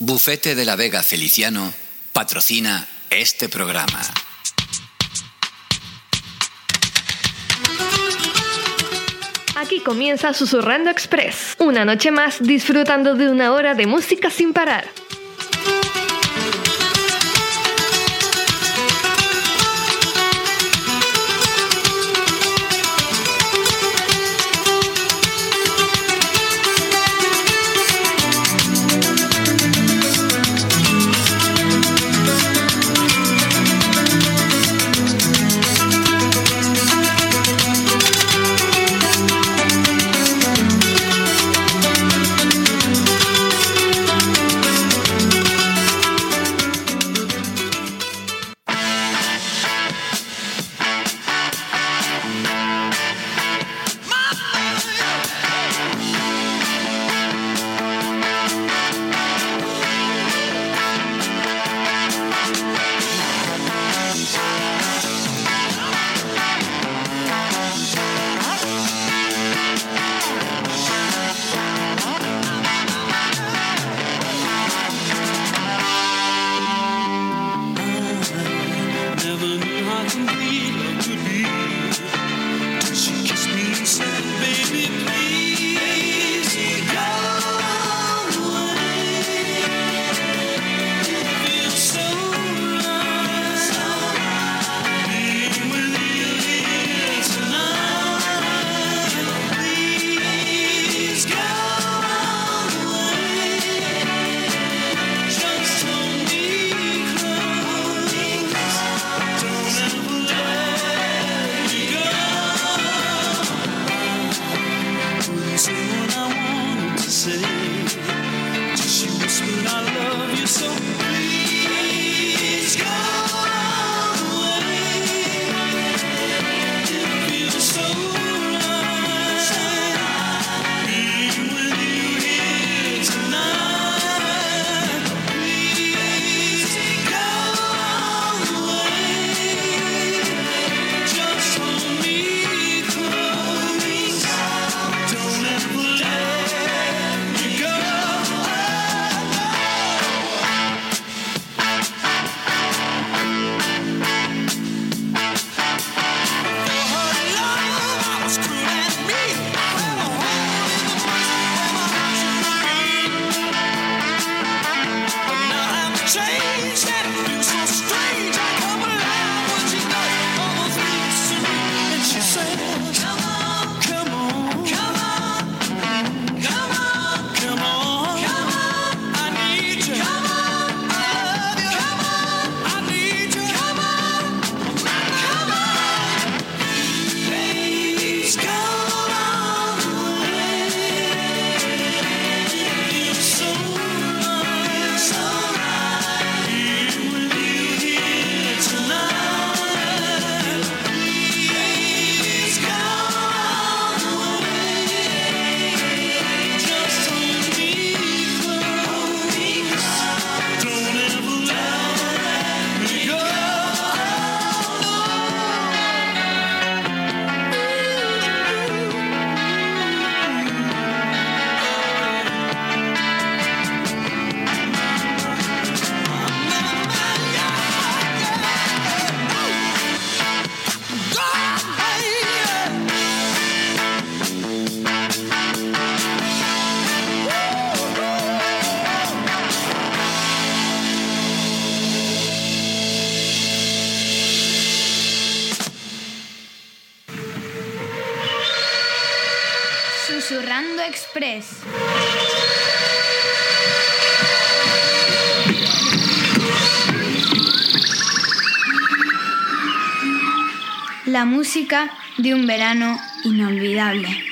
Bufete de la Vega Feliciano patrocina este programa. Aquí comienza Susurrando Express. Una noche más disfrutando de una hora de música sin parar. La música de un verano inolvidable.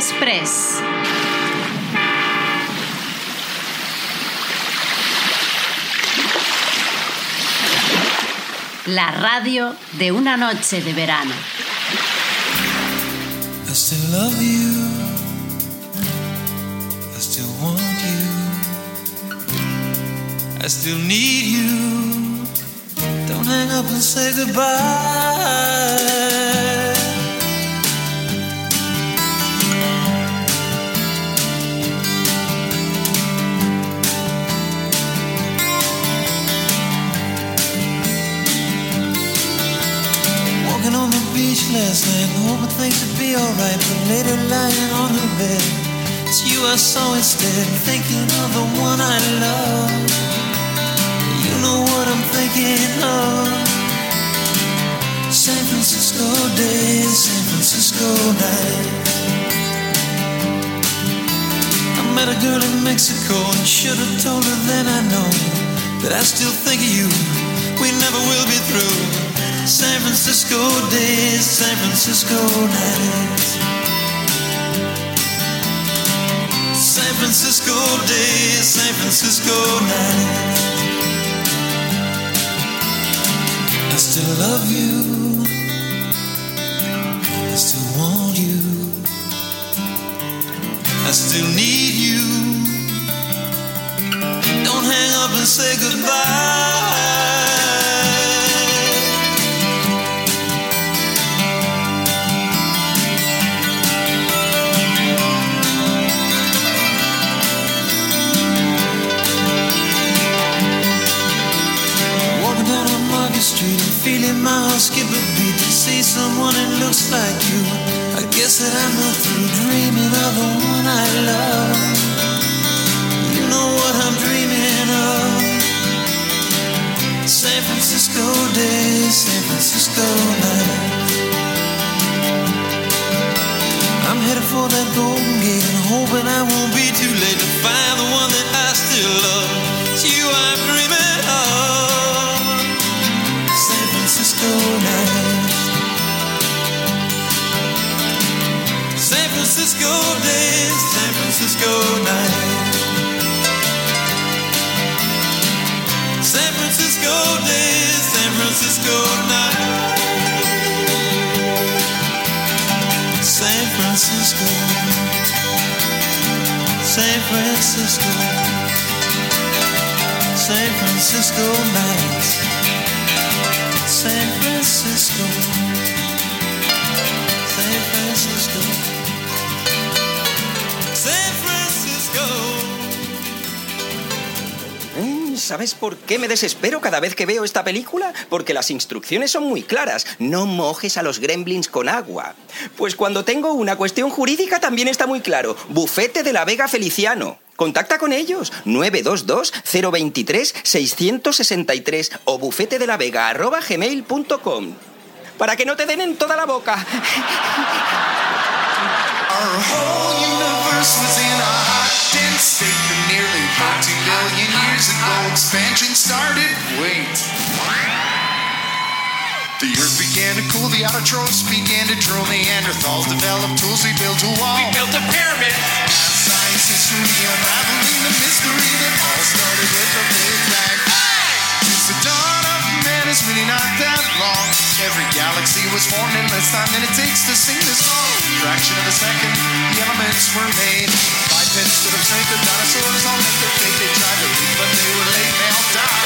Express. La radio de una noche de verano. I still love you. I still want you. I still need you. Don't hang up and say goodbye. Last night, hoping things would be alright. But later, lying on her bed, it's you I saw instead, thinking of the one I love. You know what I'm thinking of. San Francisco days, San Francisco nights. I met a girl in Mexico and should have told her then I know that I still think of you. We never will be through. San Francisco days, San Francisco nights. San Francisco days, San Francisco nights. I still love you. I still want you. I still need you. Don't hang up and say goodbye. Someone that looks like you. I guess that I'm not through dreaming of the one I love. You know what I'm dreaming of. San Francisco days, San Francisco nights. I'm headed for that golden gate and hoping I won't be too late to find the one that I still love. It's you I'm dreaming disco night. San Francisco day, San Francisco night. San Francisco, San Francisco, San Francisco nights. San Francisco, San Francisco. ¿Sabes por qué me desespero cada vez que veo esta película? Porque las instrucciones son muy claras. No mojes a los gremlins con agua. Pues cuando tengo una cuestión jurídica también está muy claro. Bufete de la Vega Feliciano. Contacta con ellos 922-023-663 o bufetedelavega.gmail.com para que no te den en toda la boca. nearly two billion years ago, expansion started. Wait. The earth began to cool, the autotrophs began to drill, Neanderthals developed tools, we built a wall. We built a pyramid. Science history unraveling the mystery that all started with the Big Bang. Hey! It's a dawn is really not that long. Every galaxy was formed in less time than it takes to sing this song. Fraction of a second, the elements were made. Bipeds could have saved the dinosaurs, all make their fate. They tried to leave, but they were late, they all died.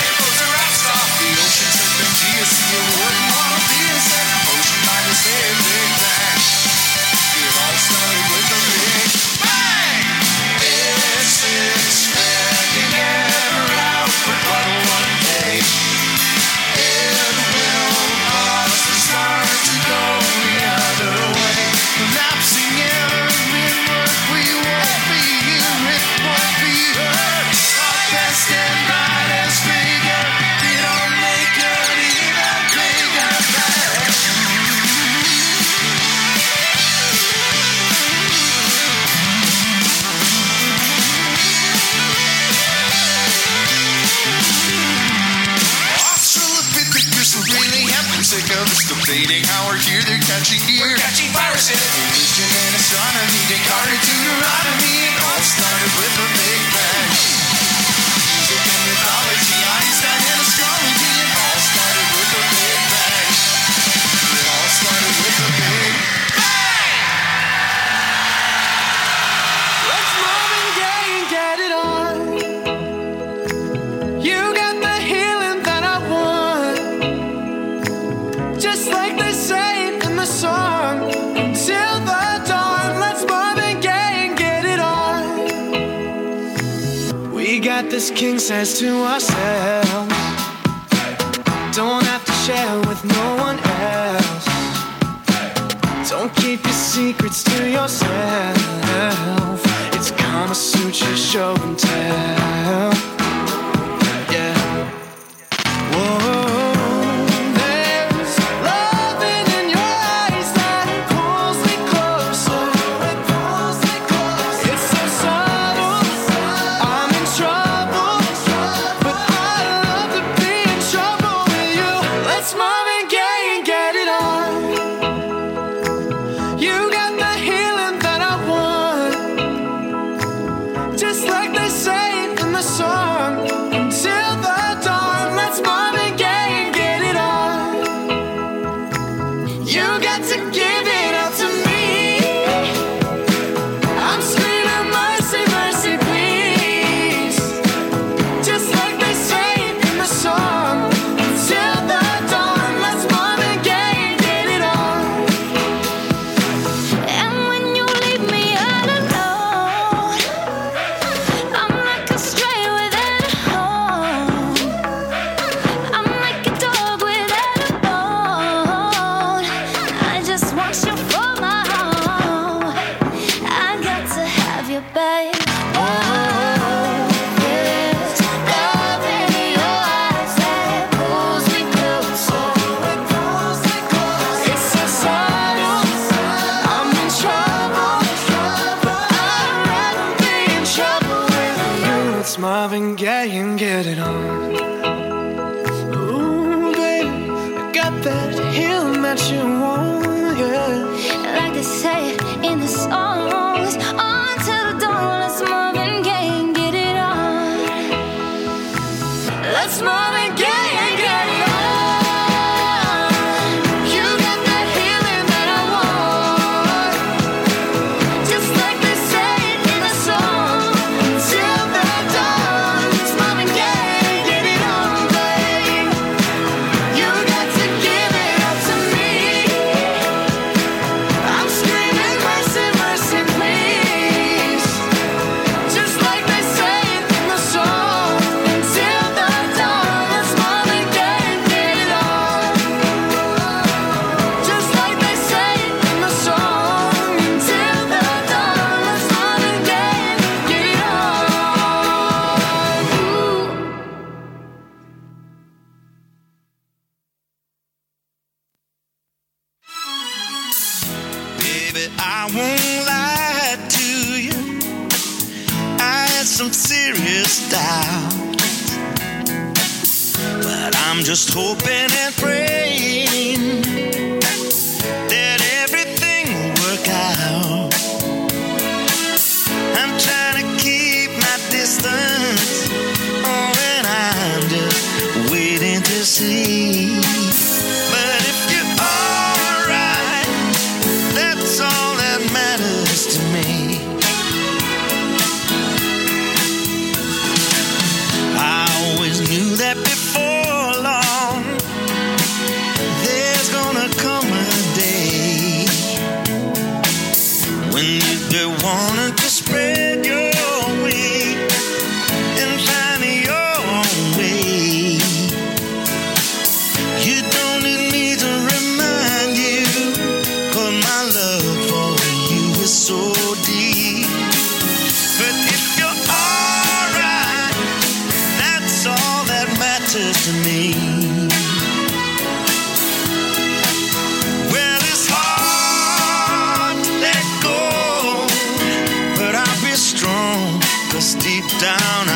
Deep down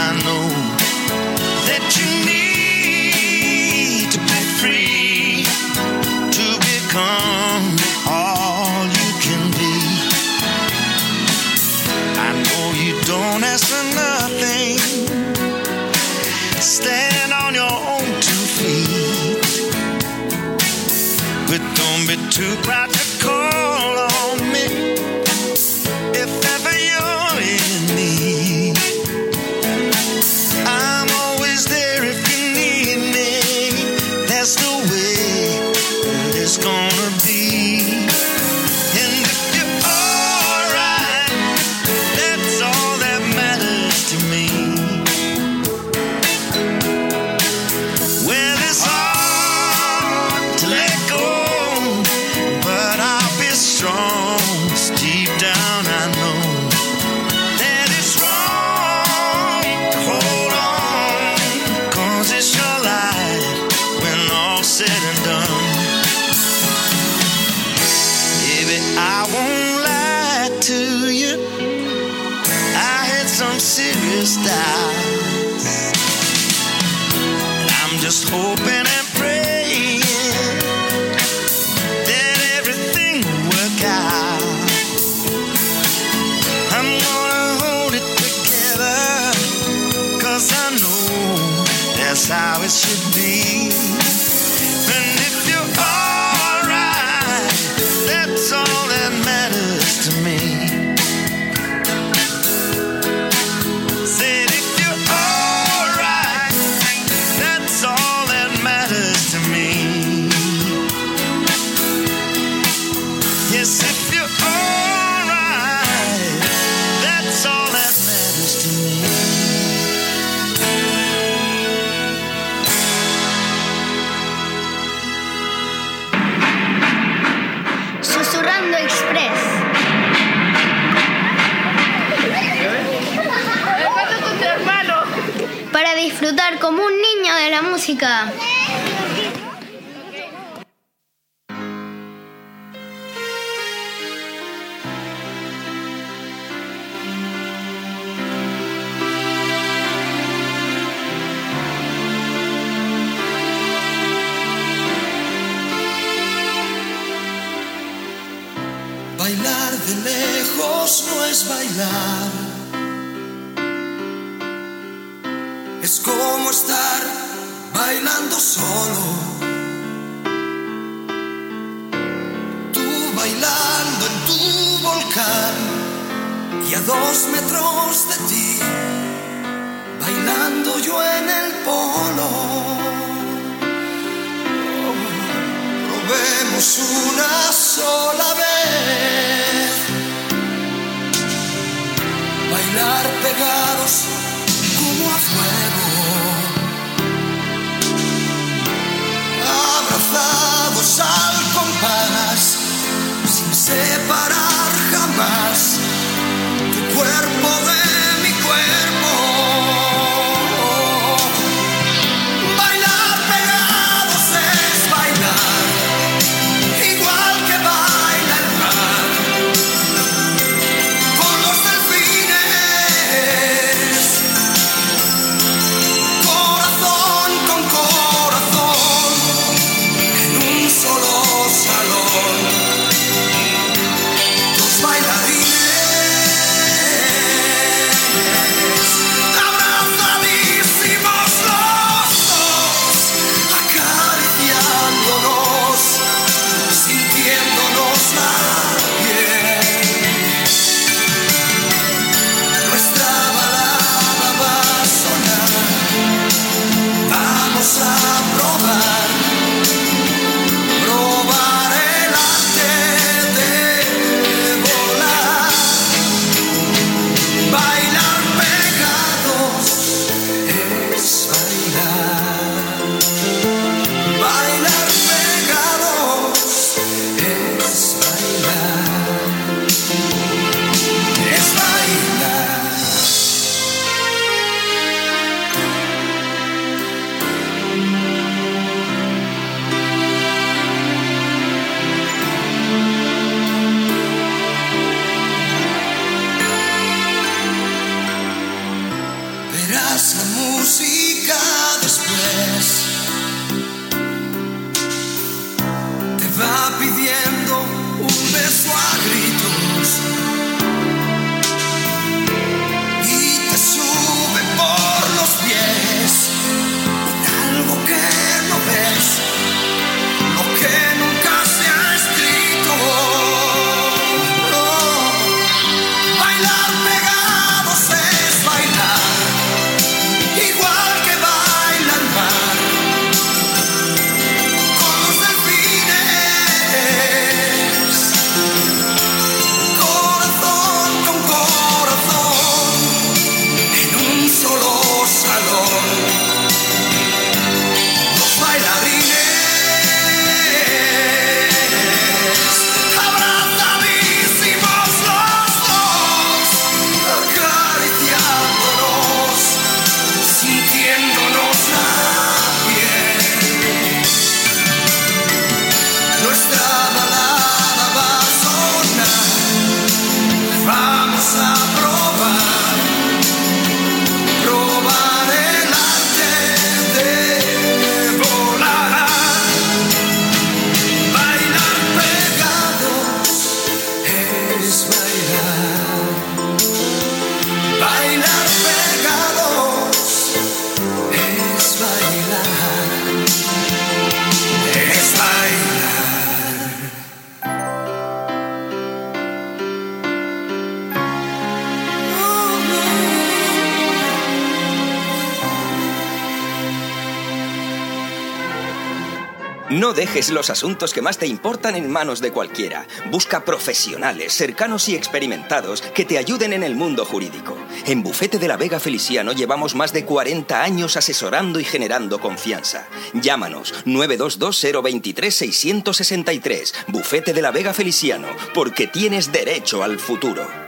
dejes los asuntos que más te importan en manos de cualquiera. Busca profesionales, cercanos y experimentados que te ayuden en el mundo jurídico. En Bufete de la Vega Feliciano llevamos más de 40 años asesorando y generando confianza. Llámanos 922-023-663, Bufete de la Vega Feliciano, porque tienes derecho al futuro.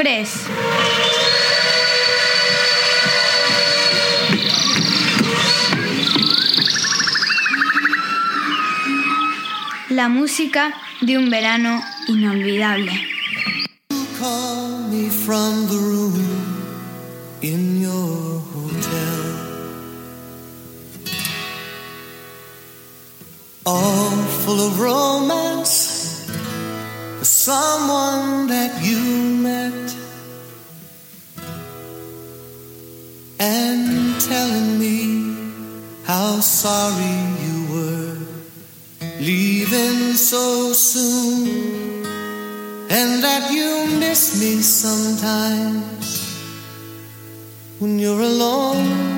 Express. La música de un verano inolvidable. all full of romance, someone that you sorry you were leaving so soon. And that you miss me sometimes when you're alone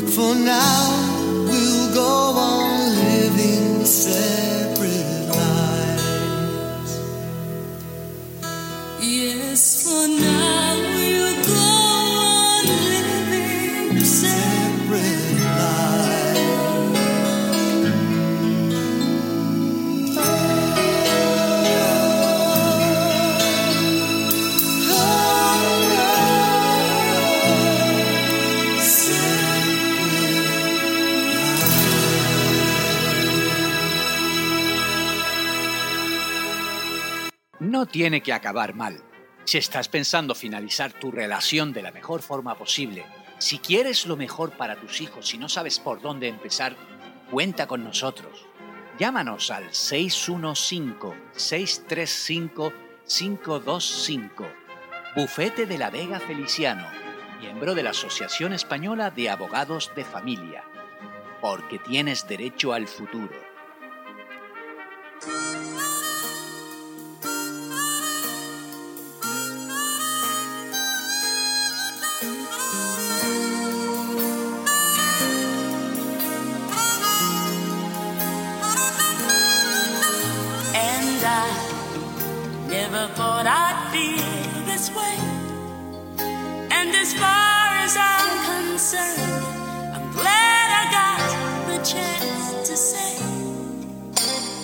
But for now, we'll go on living No tiene que acabar mal. Si estás pensando finalizar tu relación de la mejor forma posible, si quieres lo mejor para tus hijos y no sabes por dónde empezar, cuenta con nosotros. Llámanos al 615-635-525. Bufete de la Vega Feliciano, miembro de la Asociación Española de Abogados de Familia. Porque tienes derecho al futuro. way. And as far as I'm concerned, I'm glad I got the chance to say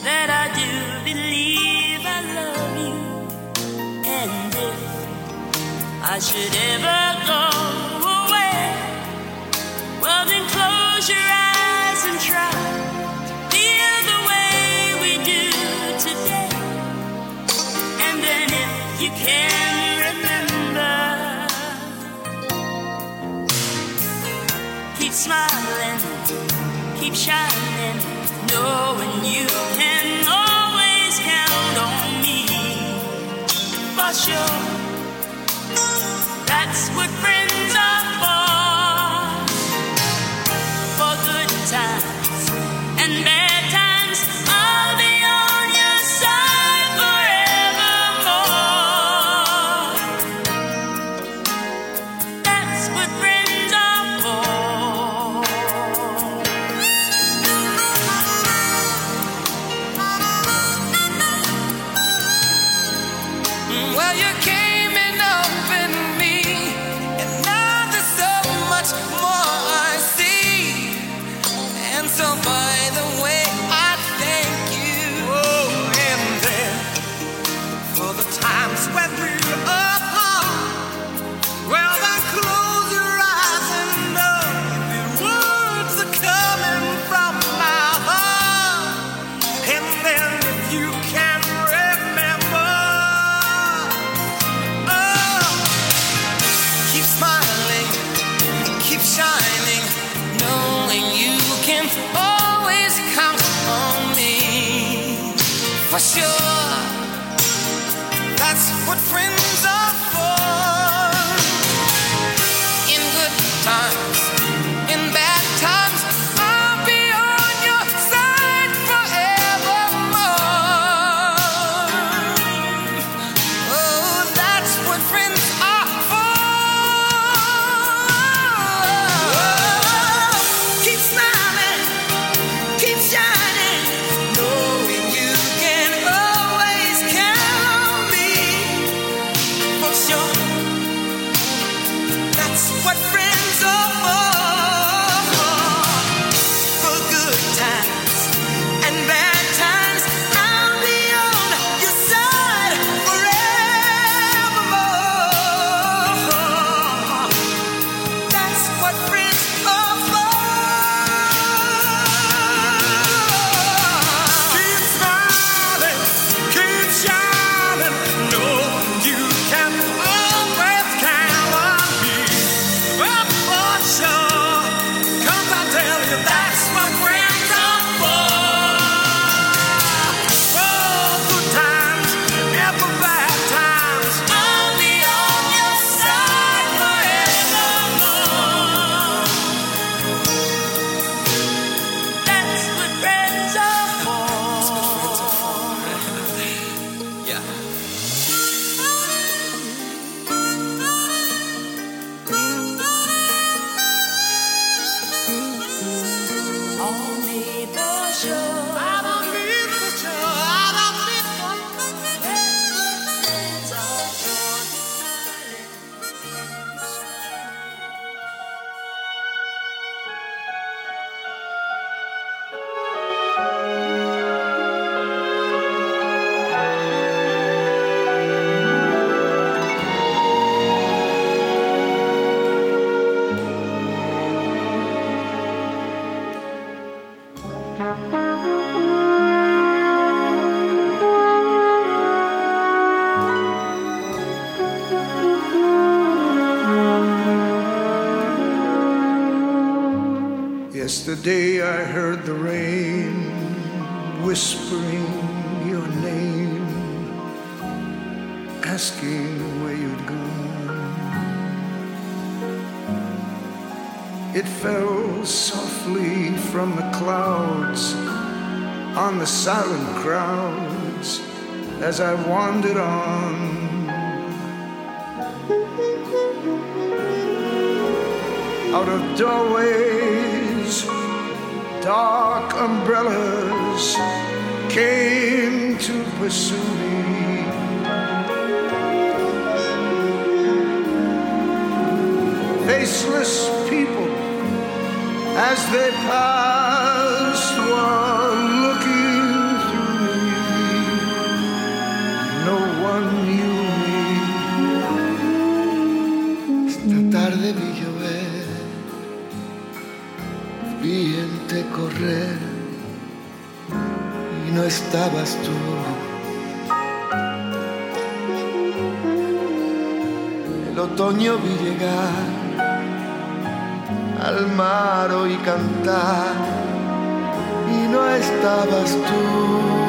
that I do believe I love you. And if I should ever go away, well, then close your eyes and try. Feel the way we do today. And then if you can smiling, keep shining, knowing you can always count on me. For sure, that's what. Yesterday I heard the rain whispering your name, asking where you'd gone. It fell softly from the clouds on the silent crowds as I wandered on. Out of doorways dark umbrellas came to pursue me. Faceless people as they passed estabas tú. El otoño vi llegar al mar y cantar y no estabas tú.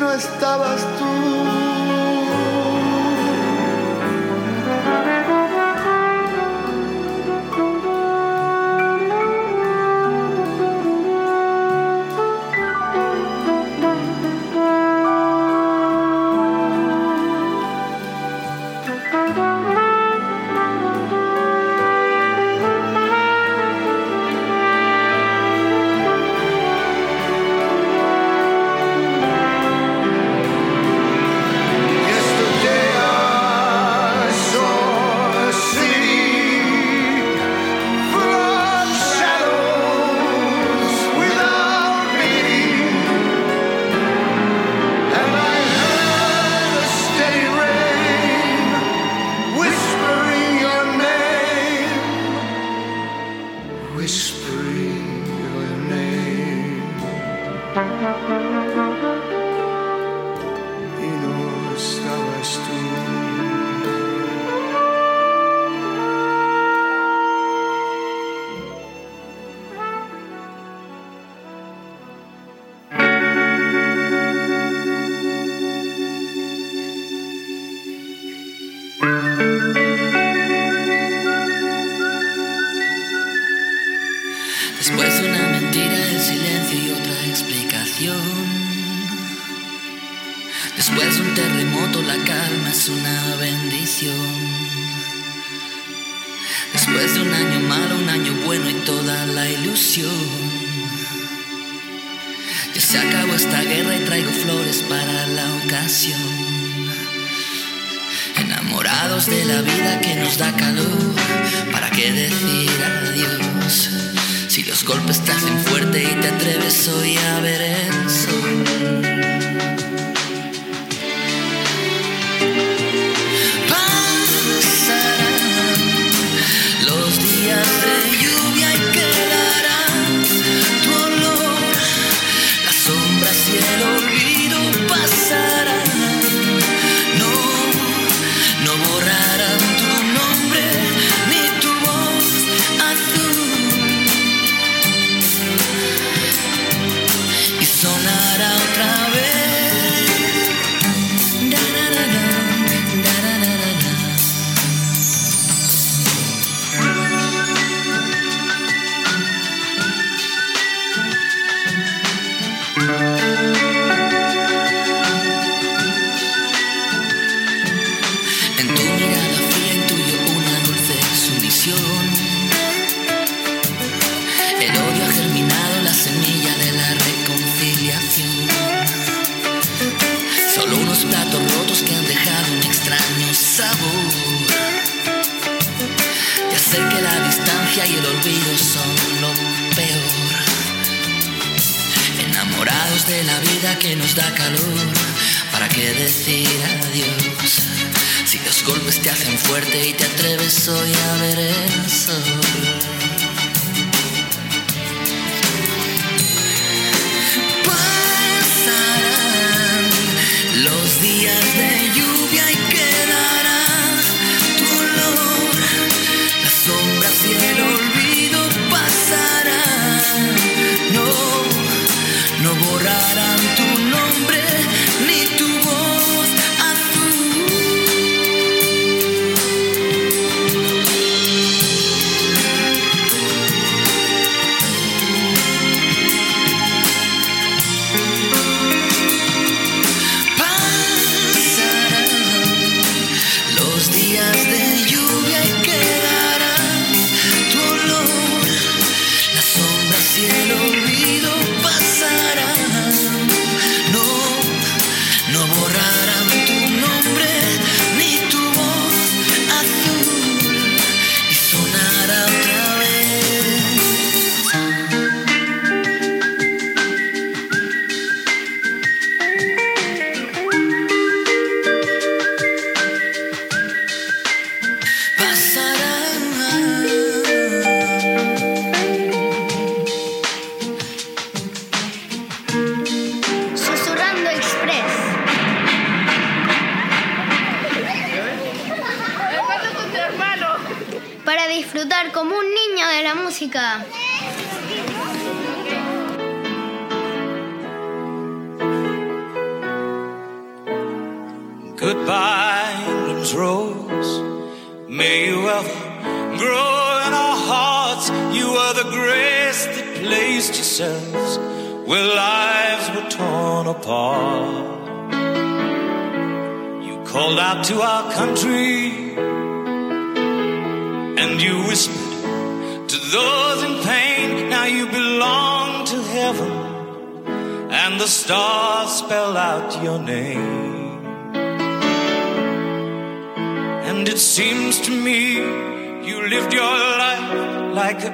no estabas tú. adiós. Si los golpes te hacen fuerte y te atreves hoy a ver te hacen fuerte y te atreves hoy a ver eso.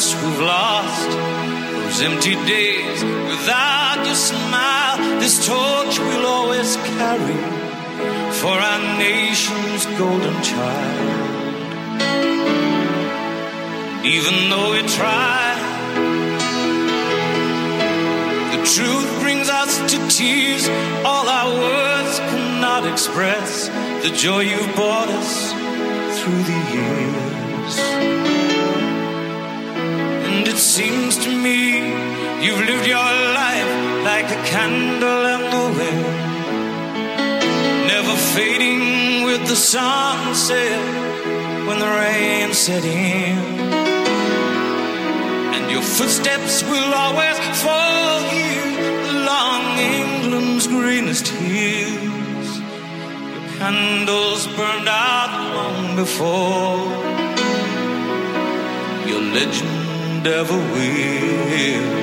Loveliness we've lost, those empty days without your smile. This torch we'll always carry for our nation's golden child. Even though we try, the truth brings us to tears. All our words cannot express the joy you've brought us through the years. It seems to me you've lived your life like a candle in the wind, never fading with the sunset when the rain set in. And your footsteps will always fall here along England's greenest hills. Your candles burned out long before your legend ever will.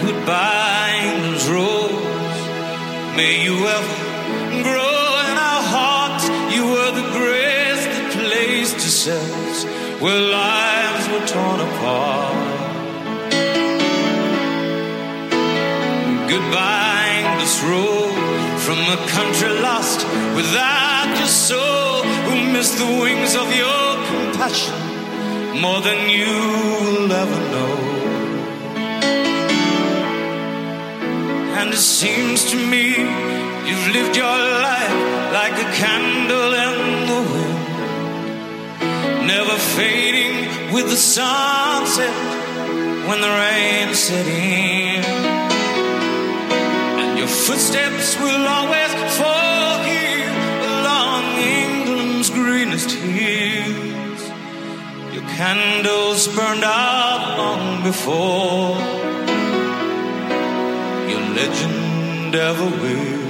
Goodbye, England's rose. May you ever grow in our hearts. You were the grace that placed yourselves where lives were torn apart. Goodbye, English road from a country lost without your soul, who missed the wings of your compassion more than you will ever know. And it seems to me you've lived your life like a candle in the wind, never fading with the sunset when the rain set in. Footsteps will always fall here along England's greenest hills. Your candles burned out long before your legend ever will.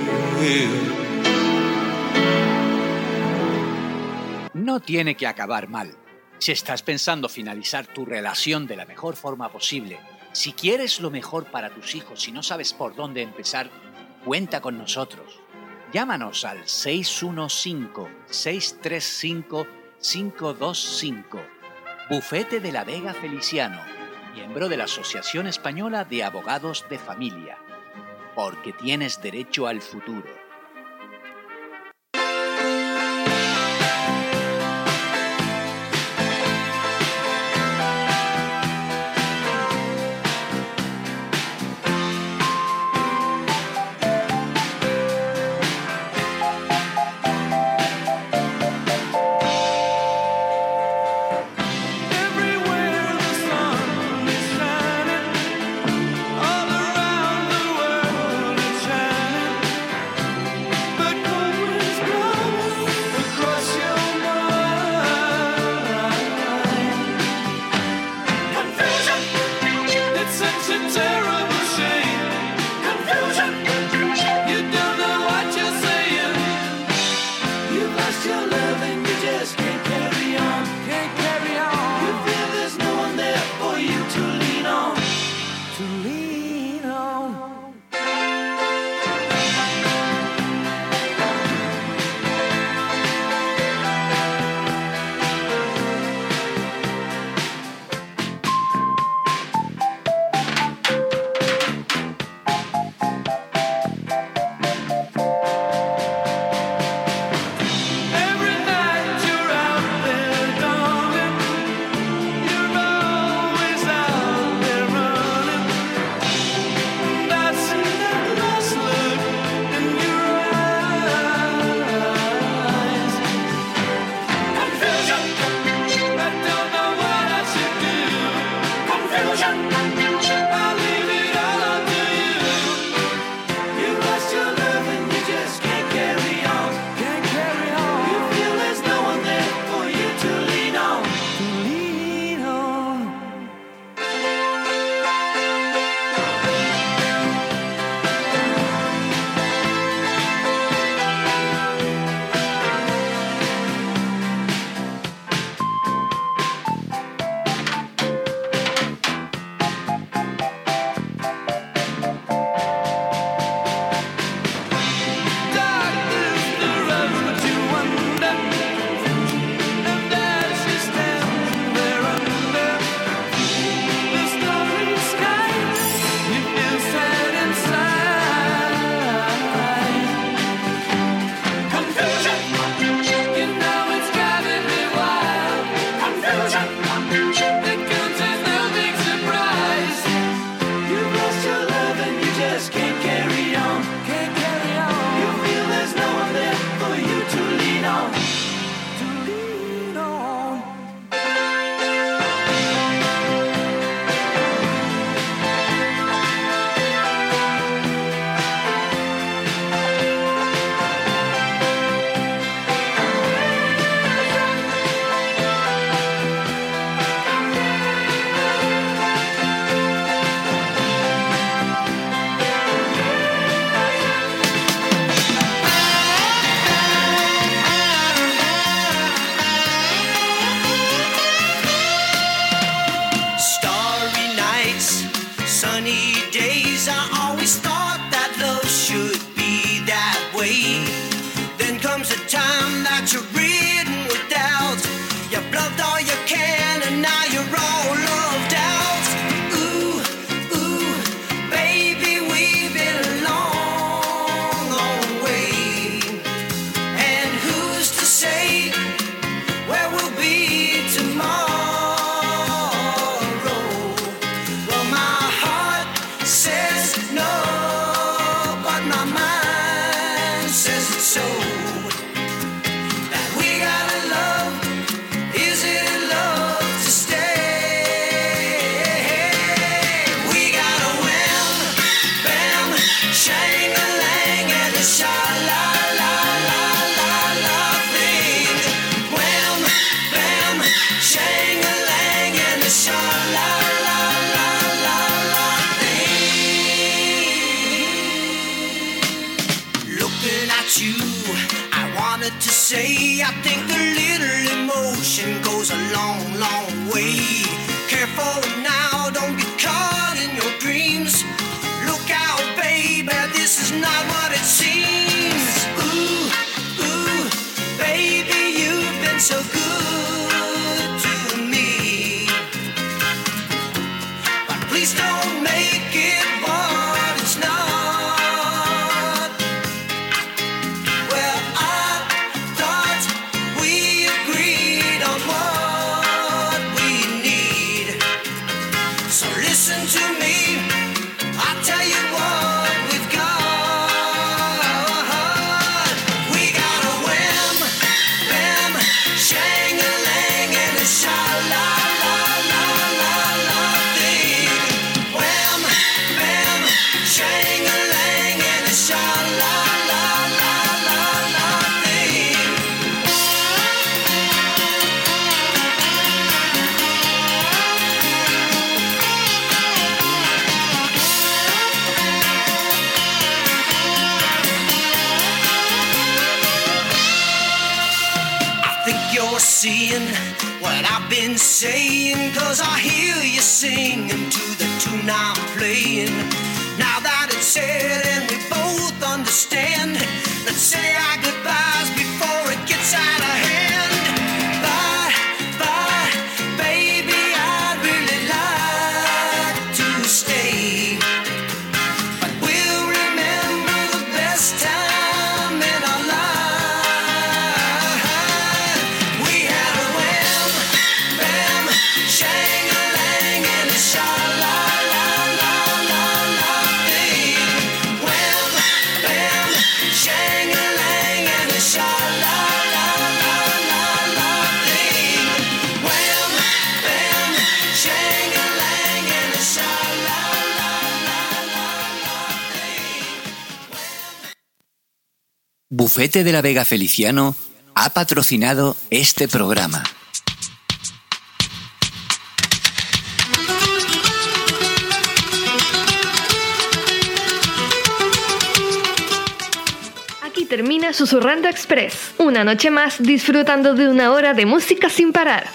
No tiene que acabar mal. Si estás pensando finalizar tu relación de la mejor forma posible, si quieres lo mejor para tus hijos y no sabes por dónde empezar, cuenta con nosotros. Llámanos al 615-635-525. Bufete de la Vega Feliciano, miembro de la Asociación Española de Abogados de Familia. Porque tienes derecho al futuro. So. to the tune I'm playing. Now that it's said and we both understand. Bufete de la Vega Feliciano ha patrocinado este programa. Aquí termina Susurrando Express, una noche más disfrutando de una hora de música sin parar.